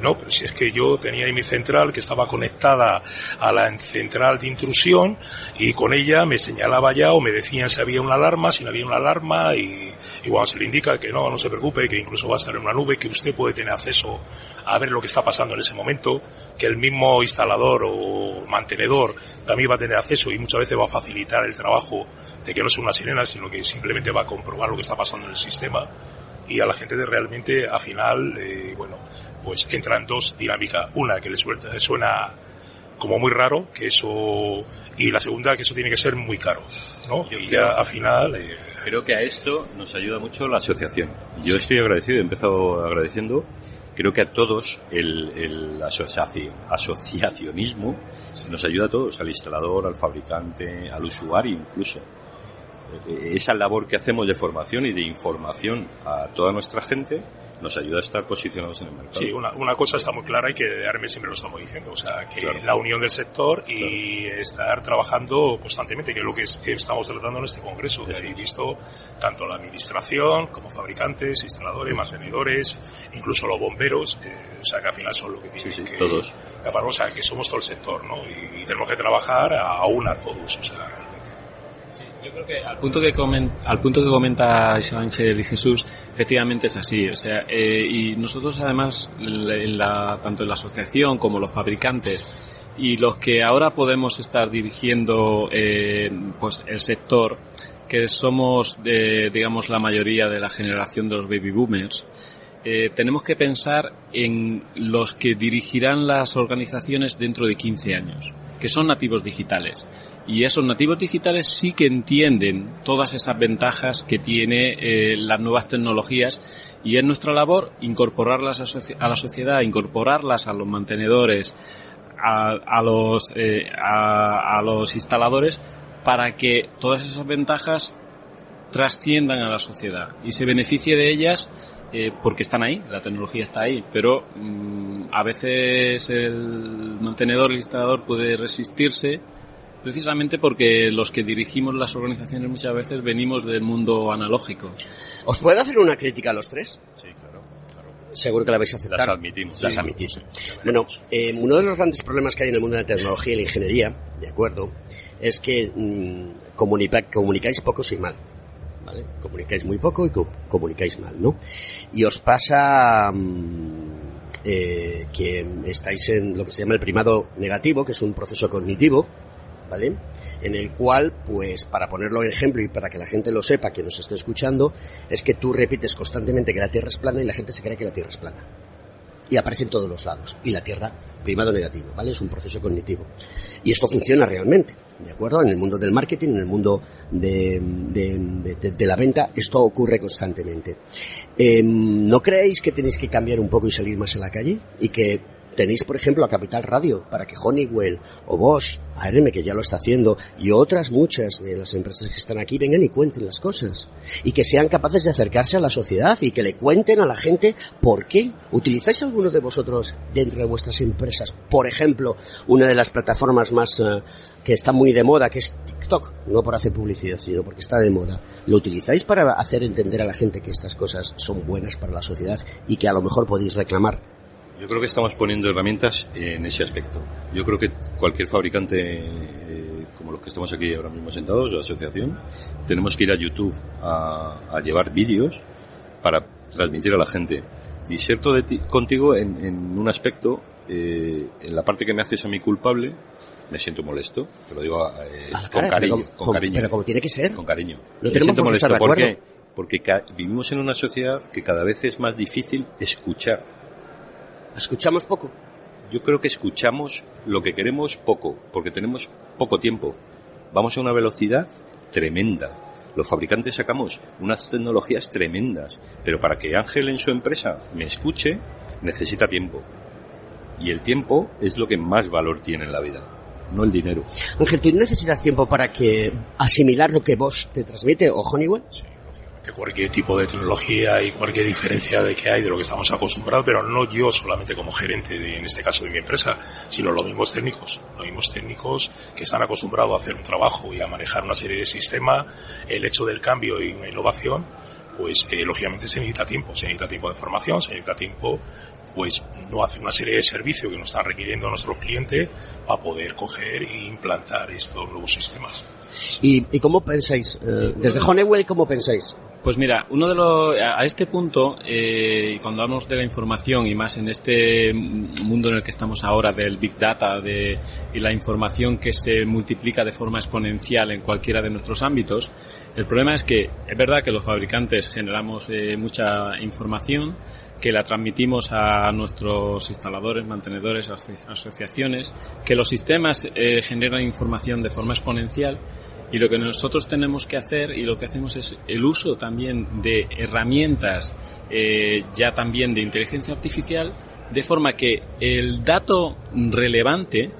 no, pero si es que yo tenía ahí mi central que estaba conectada a la central de intrusión y con ella me señalaba ya o me decían si había una alarma, si no había una alarma y, igual se le indica que no, no se preocupe, que incluso va a estar en una nube, que usted puede tener acceso a ver lo que está pasando en ese momento, que el mismo instalador o mantenedor también va a tener acceso y muchas veces va a facilitar el trabajo de que no sea una sirena, sino que simplemente va a comprobar lo que está pasando en el sistema y a la gente de realmente al final, eh, bueno, pues entran dos dinámicas. Una que le suelta, suena como muy raro, que eso, y la segunda que eso tiene que ser muy caro, ¿no? y ya al final... Eh, creo que a esto nos ayuda mucho la asociación. Yo estoy agradecido, he empezado agradeciendo creo que a todos el, el asociacionismo nos ayuda a todos, al instalador, al fabricante, al usuario incluso. Eh, esa labor que hacemos de formación y de información a toda nuestra gente nos ayuda a estar posicionados en el mercado. Sí, una, una cosa está muy clara y que de ARME siempre lo estamos diciendo, o sea, que la unión del sector y estar trabajando constantemente, que es lo que, estamos tratando en este congreso, que habéis visto tanto la administración como fabricantes, instaladores, mantenedores, incluso los bomberos, o sea, que al final son lo que tienen que todos. o sea, que somos todo el sector, ¿no? Y, tenemos que trabajar a una todos, o sea, yo creo que al punto que, comenta, al punto que comenta Ángel y Jesús, efectivamente es así. O sea, eh, y nosotros además, en la, tanto en la asociación como los fabricantes y los que ahora podemos estar dirigiendo eh, pues el sector, que somos, de, digamos, la mayoría de la generación de los baby boomers, eh, tenemos que pensar en los que dirigirán las organizaciones dentro de 15 años, que son nativos digitales. Y esos nativos digitales sí que entienden todas esas ventajas que tiene eh, las nuevas tecnologías y es nuestra labor incorporarlas a, la sociedad, incorporarlas a los mantenedores, a, los, eh, a, los instaladores para que todas esas ventajas trasciendan a la sociedad y se beneficie de ellas eh, porque están ahí, la tecnología está ahí, pero mm, a veces el mantenedor, el instalador puede resistirse precisamente porque los que dirigimos las organizaciones muchas veces venimos del mundo analógico. ¿Os puedo hacer una crítica a los tres? Sí, claro. Seguro que la vais a aceptar. Las admitimos. Las admitís. Bueno, eh, uno de los grandes problemas que hay en el mundo de la tecnología y la ingeniería, de acuerdo, es que mm, comunicáis poco y mal. ¿Vale? Comunicáis muy poco y comunicáis mal, ¿no? Y os pasa mm, eh, que estáis en lo que se llama el primado negativo, que es un proceso cognitivo, ¿vale? En el cual, pues, para ponerlo en ejemplo y para que la gente lo sepa, que nos esté escuchando, es que tú repites constantemente que la Tierra es plana y la gente se cree que la Tierra es plana. Y aparece en todos los lados. Y la Tierra, primado negativo, ¿vale? Es un proceso cognitivo. Y esto funciona realmente, ¿de acuerdo? En el mundo del marketing, en el mundo de, de, la venta, esto ocurre constantemente. Em, ¿No creéis que tenéis que cambiar un poco y salir más en la calle? Y que Tenéis, por ejemplo, a Capital Radio, para que Honeywell o Bosch, ARM, que ya lo está haciendo, y otras muchas de las empresas que están aquí vengan y cuenten las cosas. Y que sean capaces de acercarse a la sociedad y que le cuenten a la gente por qué. ¿Utilizáis alguno de vosotros dentro de vuestras empresas? Por ejemplo, una de las plataformas más eh, que está muy de moda, que es TikTok, no por hacer publicidad, sino porque está de moda. ¿Lo utilizáis para hacer entender a la gente que estas cosas son buenas para la sociedad y que a lo mejor podéis reclamar yo creo que estamos poniendo herramientas en ese aspecto. Yo creo que cualquier fabricante, eh, como los que estamos aquí ahora mismo sentados, la asociación, tenemos que ir a YouTube a, llevar vídeos para transmitir a la gente. Y cierto de ti, contigo en, un aspecto, eh, en la parte que me haces a mí culpable, me siento molesto, te lo digo eh, con cariño, pero, con cariño. Pero como tiene que ser. Con cariño. Lo me siento molesto porque, porque vivimos en una sociedad que cada vez es más difícil escuchar. ¿Escuchamos poco? Yo creo que escuchamos lo que queremos poco, porque tenemos poco tiempo. Vamos a una velocidad tremenda. Los fabricantes sacamos unas tecnologías tremendas, pero para que Ángel en su empresa me escuche, necesita tiempo. Y el tiempo es lo que más valor tiene en la vida, no el dinero. Ángel, ¿tú necesitas tiempo para que asimilar lo que vos te transmite o Honeywell? De cualquier tipo de tecnología y cualquier diferencia de que hay de lo que estamos acostumbrados, pero no yo solamente como gerente, en este caso de mi empresa, sino los mismos técnicos, los mismos técnicos que están acostumbrados a hacer un trabajo y a manejar una serie de sistemas, el hecho del cambio y una innovación, pues eh, lógicamente se necesita tiempo, se necesita tiempo de formación, se necesita tiempo pues no hacer una serie de servicios que nos están requiriendo nuestros clientes para poder coger e implantar estos nuevos sistemas. ¿Y, y cómo pensáis? Eh, desde Honeywell, ¿cómo pensáis? Pues mira, uno de los a este punto, eh, cuando hablamos de la información y más en este mundo en el que estamos ahora del big data de, y la información que se multiplica de forma exponencial en cualquiera de nuestros ámbitos, el problema es que es verdad que los fabricantes generamos eh, mucha información, que la transmitimos a nuestros instaladores, mantenedores, asociaciones, que los sistemas eh, generan información de forma exponencial y lo que nosotros tenemos que hacer y lo que hacemos es el uso también de herramientas eh, ya también de inteligencia artificial de forma que el dato relevante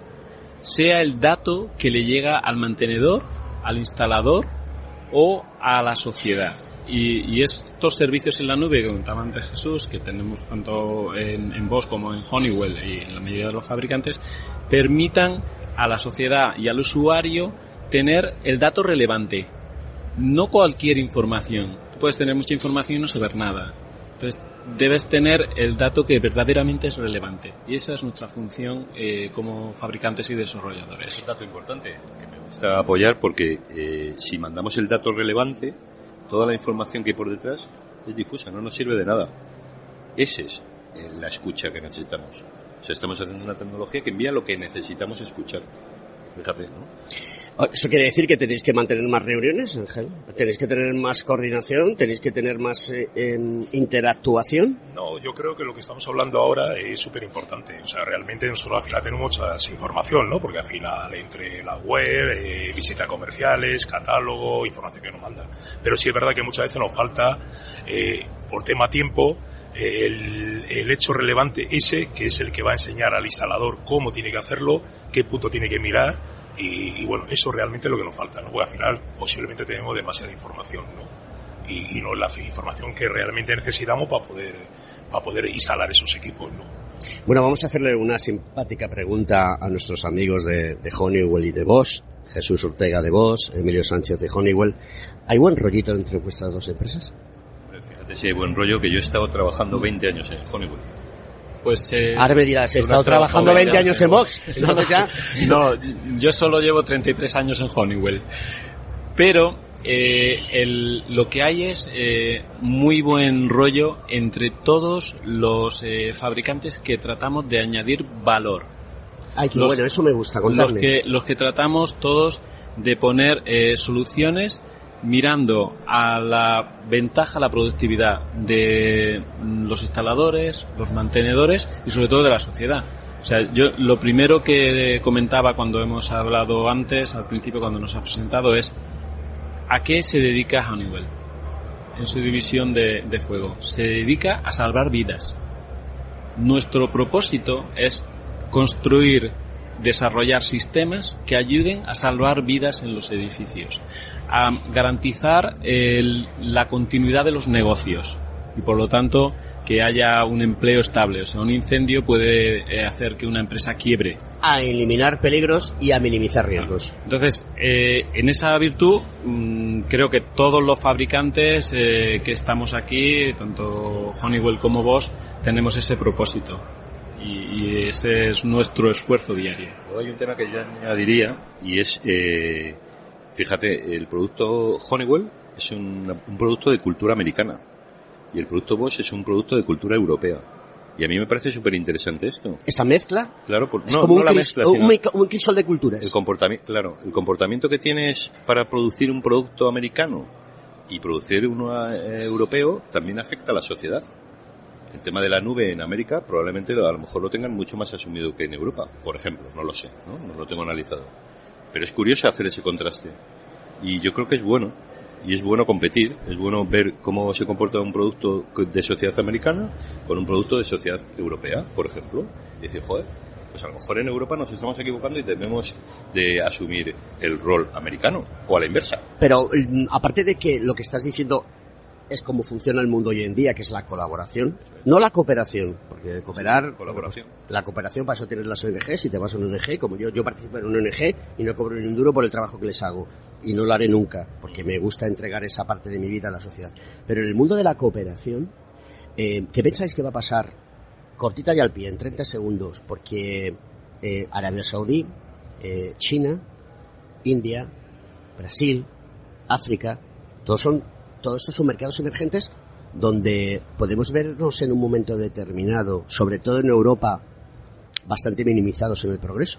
sea el dato que le llega al mantenedor, al instalador o a la sociedad. Y, estos servicios en la nube que contaba antes Jesús, que tenemos tanto en, en Bosch como en Honeywell y en la mayoría de los fabricantes, permitan a la sociedad y al usuario tener el dato relevante, no cualquier información. Tú puedes tener mucha información y no saber nada. Entonces, debes tener el dato que verdaderamente es relevante. Y esa es nuestra función eh, como fabricantes y desarrolladores. Es un dato importante que me gusta apoyar porque eh, si mandamos el dato relevante, toda la información que hay por detrás es difusa, no nos sirve de nada. Esa es eh, la escucha que necesitamos. O sea, estamos haciendo una tecnología que envía lo que necesitamos escuchar. Fíjate, ¿no? ¿Eso quiere decir que tenéis que mantener más reuniones, Ángel? ¿Tenéis que tener más coordinación? ¿Tenéis que tener más eh, interactuación? No, yo creo que lo que estamos hablando ahora es súper importante. O sea, realmente nosotros al final tenemos mucha información, ¿no? Porque al final entre la web, eh, visitas comerciales, catálogo, información que nos mandan. Pero sí es verdad que muchas veces nos falta, eh, por tema tiempo, el, hecho relevante ese, que es el que va a enseñar al instalador cómo tiene que hacerlo, qué punto tiene que mirar, y, y, bueno, eso realmente es lo que nos falta, ¿no? Porque al final posiblemente tenemos demasiada información, ¿no? Y, y no la información que realmente necesitamos para poder, para poder instalar esos equipos, ¿no? Bueno, vamos a hacerle una simpática pregunta a nuestros amigos de, de Honeywell y de Bosch. Jesús Ortega de Bosch, Emilio Sánchez de Honeywell. ¿Hay buen rollito entre vuestras dos empresas? Fíjate si hay buen rollo que yo he estado trabajando 20 años en Honeywell. Pues, eh, Ahora me dirás, he estado trabajando 20 años en Vox. *laughs* Entonces ya... No, yo solo llevo 33 años en Honeywell. Pero eh, el, lo que hay es eh, muy buen rollo entre todos los eh, fabricantes que tratamos de añadir valor. Ay, qué los, bueno, eso me gusta, contarme. Los que, los que tratamos todos de poner soluciones mirando a la ventaja, la productividad de los instaladores, los mantenedores y sobre todo de la sociedad. O sea, yo lo primero que comentaba cuando hemos hablado antes, al principio cuando nos ha presentado, es a qué se dedica Honeywell en su división de, de fuego. Se dedica a salvar vidas. Nuestro propósito es construir desarrollar sistemas que ayuden a salvar vidas en los edificios, a garantizar el, la continuidad de los negocios y por lo tanto que haya un empleo estable. O sea, un incendio puede hacer que una empresa quiebre. A eliminar peligros y a minimizar riesgos. Entonces, eh, en esa virtud, mmm, creo que todos los fabricantes eh, que estamos aquí, tanto Honeywell como Bosch, tenemos ese propósito y, ese es nuestro esfuerzo diario. Hay un tema que yo añadiría y es, eh, fíjate, el producto Honeywell es un, un, producto de cultura americana y el producto Bosch es un producto de cultura europea. Y a mí me parece súper interesante esto. ¿Esa mezcla? Claro, por, Es no, como no un, la mezcla, un, sino mic- un crisol de culturas. el comportamiento, claro, el comportamiento que tienes para producir un producto americano y producir uno eh, europeo también afecta a la sociedad. El tema de la nube en América probablemente a lo mejor lo tengan mucho más asumido que en Europa, por ejemplo, no lo sé, ¿no? no lo tengo analizado. Pero es curioso hacer ese contraste. Y yo creo que es bueno. Y es bueno competir, es bueno ver cómo se comporta un producto de sociedad americana con un producto de sociedad europea, por ejemplo. Y decir, joder, pues a lo mejor en Europa nos estamos equivocando y debemos de asumir el rol americano, o a la inversa. Pero mm, aparte de que lo que estás diciendo es cómo funciona el mundo hoy en día, que es la colaboración, no la cooperación, porque cooperar, Colaboración. la cooperación para eso tienes las ONG, si te vas a una ONG, como yo, yo participo en una ONG y no cobro ni un duro por el trabajo que les hago, y no lo haré nunca, porque me gusta entregar esa parte de mi vida a la sociedad. Pero en el mundo de la cooperación, eh, ¿qué pensáis que va a pasar? Cortita y al pie, en 30 segundos, porque eh, Arabia Saudí, eh, China, India, Brasil, África, todos son, todos estos son mercados emergentes donde podemos vernos en un momento determinado, sobre todo en Europa, bastante minimizados en el progreso.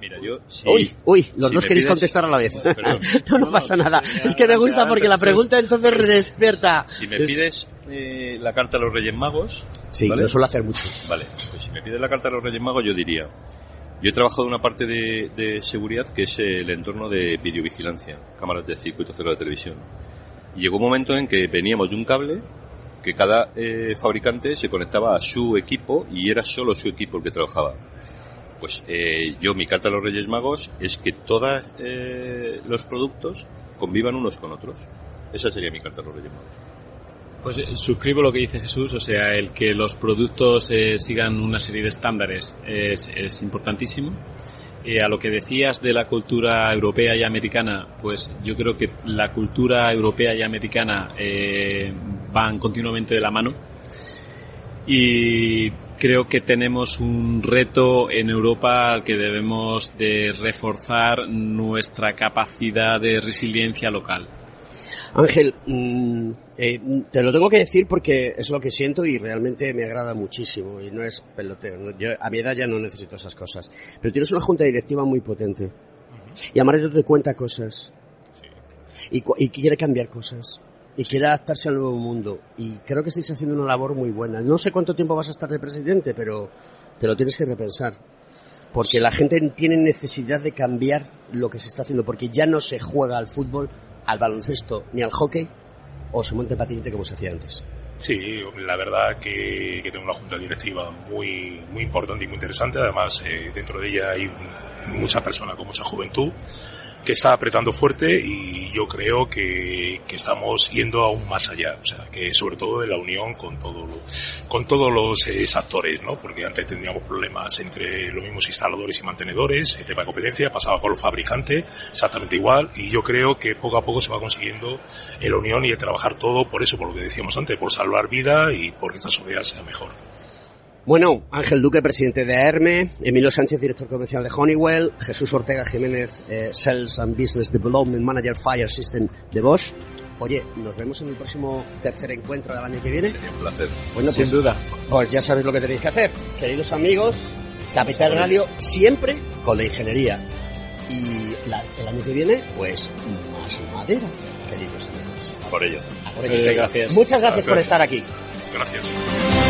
Mira, yo... si- uy, uy, los si dos queréis pides- contestar a la vez. *laughs* Perdón. *laughs* no, no pasa nada. Es que me gusta porque la pregunta entonces despierta. Si me pides eh, la carta a los Reyes Magos... Sí, ¿vale? lo suelo hacer mucho. Vale, pues si me pides la carta a los Reyes Magos yo diría... Yo he trabajado en una parte de, de seguridad que es el entorno de videovigilancia, cámaras de circuito cero de televisión. Llegó un momento en que veníamos de un cable que cada eh, fabricante se conectaba a su equipo y era solo su equipo el que trabajaba. Pues eh, yo, mi carta a los Reyes Magos es que todos eh, los productos convivan unos con otros. Esa sería mi carta a los Reyes Magos. Pues eh, suscribo lo que dice Jesús, o sea, el que los productos eh, sigan una serie de estándares es, es importantísimo. Eh, a lo que decías de la cultura europea y americana, pues yo creo que la cultura europea y americana eh, van continuamente de la mano y creo que tenemos un reto en Europa al que debemos de reforzar nuestra capacidad de resiliencia local. Ángel, mm, eh, te lo tengo que decir porque es lo que siento y realmente me agrada muchísimo y no es peloteo. ¿no? Yo a mi edad ya no necesito esas cosas. Pero tienes una junta directiva muy potente y Amaretto te cuenta cosas y, cu- y quiere cambiar cosas y quiere adaptarse al nuevo mundo y creo que estáis haciendo una labor muy buena. No sé cuánto tiempo vas a estar de presidente, pero te lo tienes que repensar. Porque la gente tiene necesidad de cambiar lo que se está haciendo, porque ya no se juega al fútbol, al baloncesto ni al hockey, o se monta en patinete como se hacía antes. Sí, la verdad que, que tengo una junta directiva muy, muy importante y muy interesante. Además, eh, dentro de ella hay mucha persona con mucha juventud que está apretando fuerte y yo creo que, que estamos yendo aún más allá. O sea, que sobre todo de la unión con, todo con todos los eh, actores, ¿no? Porque antes teníamos problemas entre los mismos instaladores y mantenedores, el tema de competencia, pasaba con los fabricantes, exactamente igual. Y yo creo que poco a poco se va consiguiendo la unión y el trabajar todo por eso, por lo que decíamos antes, por salvar vida y por que esta sociedad sea mejor. Bueno, Ángel Duque, presidente de AERME, Emilio Sánchez, director comercial de Honeywell, Jesús Ortega Jiménez, eh, Sales and Business Development Manager Fire System de Bosch. Oye, nos vemos en el próximo tercer encuentro del año que viene. Un placer. Bueno, Sin pues, duda. Pues ya sabéis lo que tenéis que hacer. Queridos amigos, Capital Radio siempre con la ingeniería. Y la- el año que viene, pues más madera, queridos amigos. Por ello. A por ello. Eh, gracias. Muchas gracias por Gracias. estar aquí. Gracias.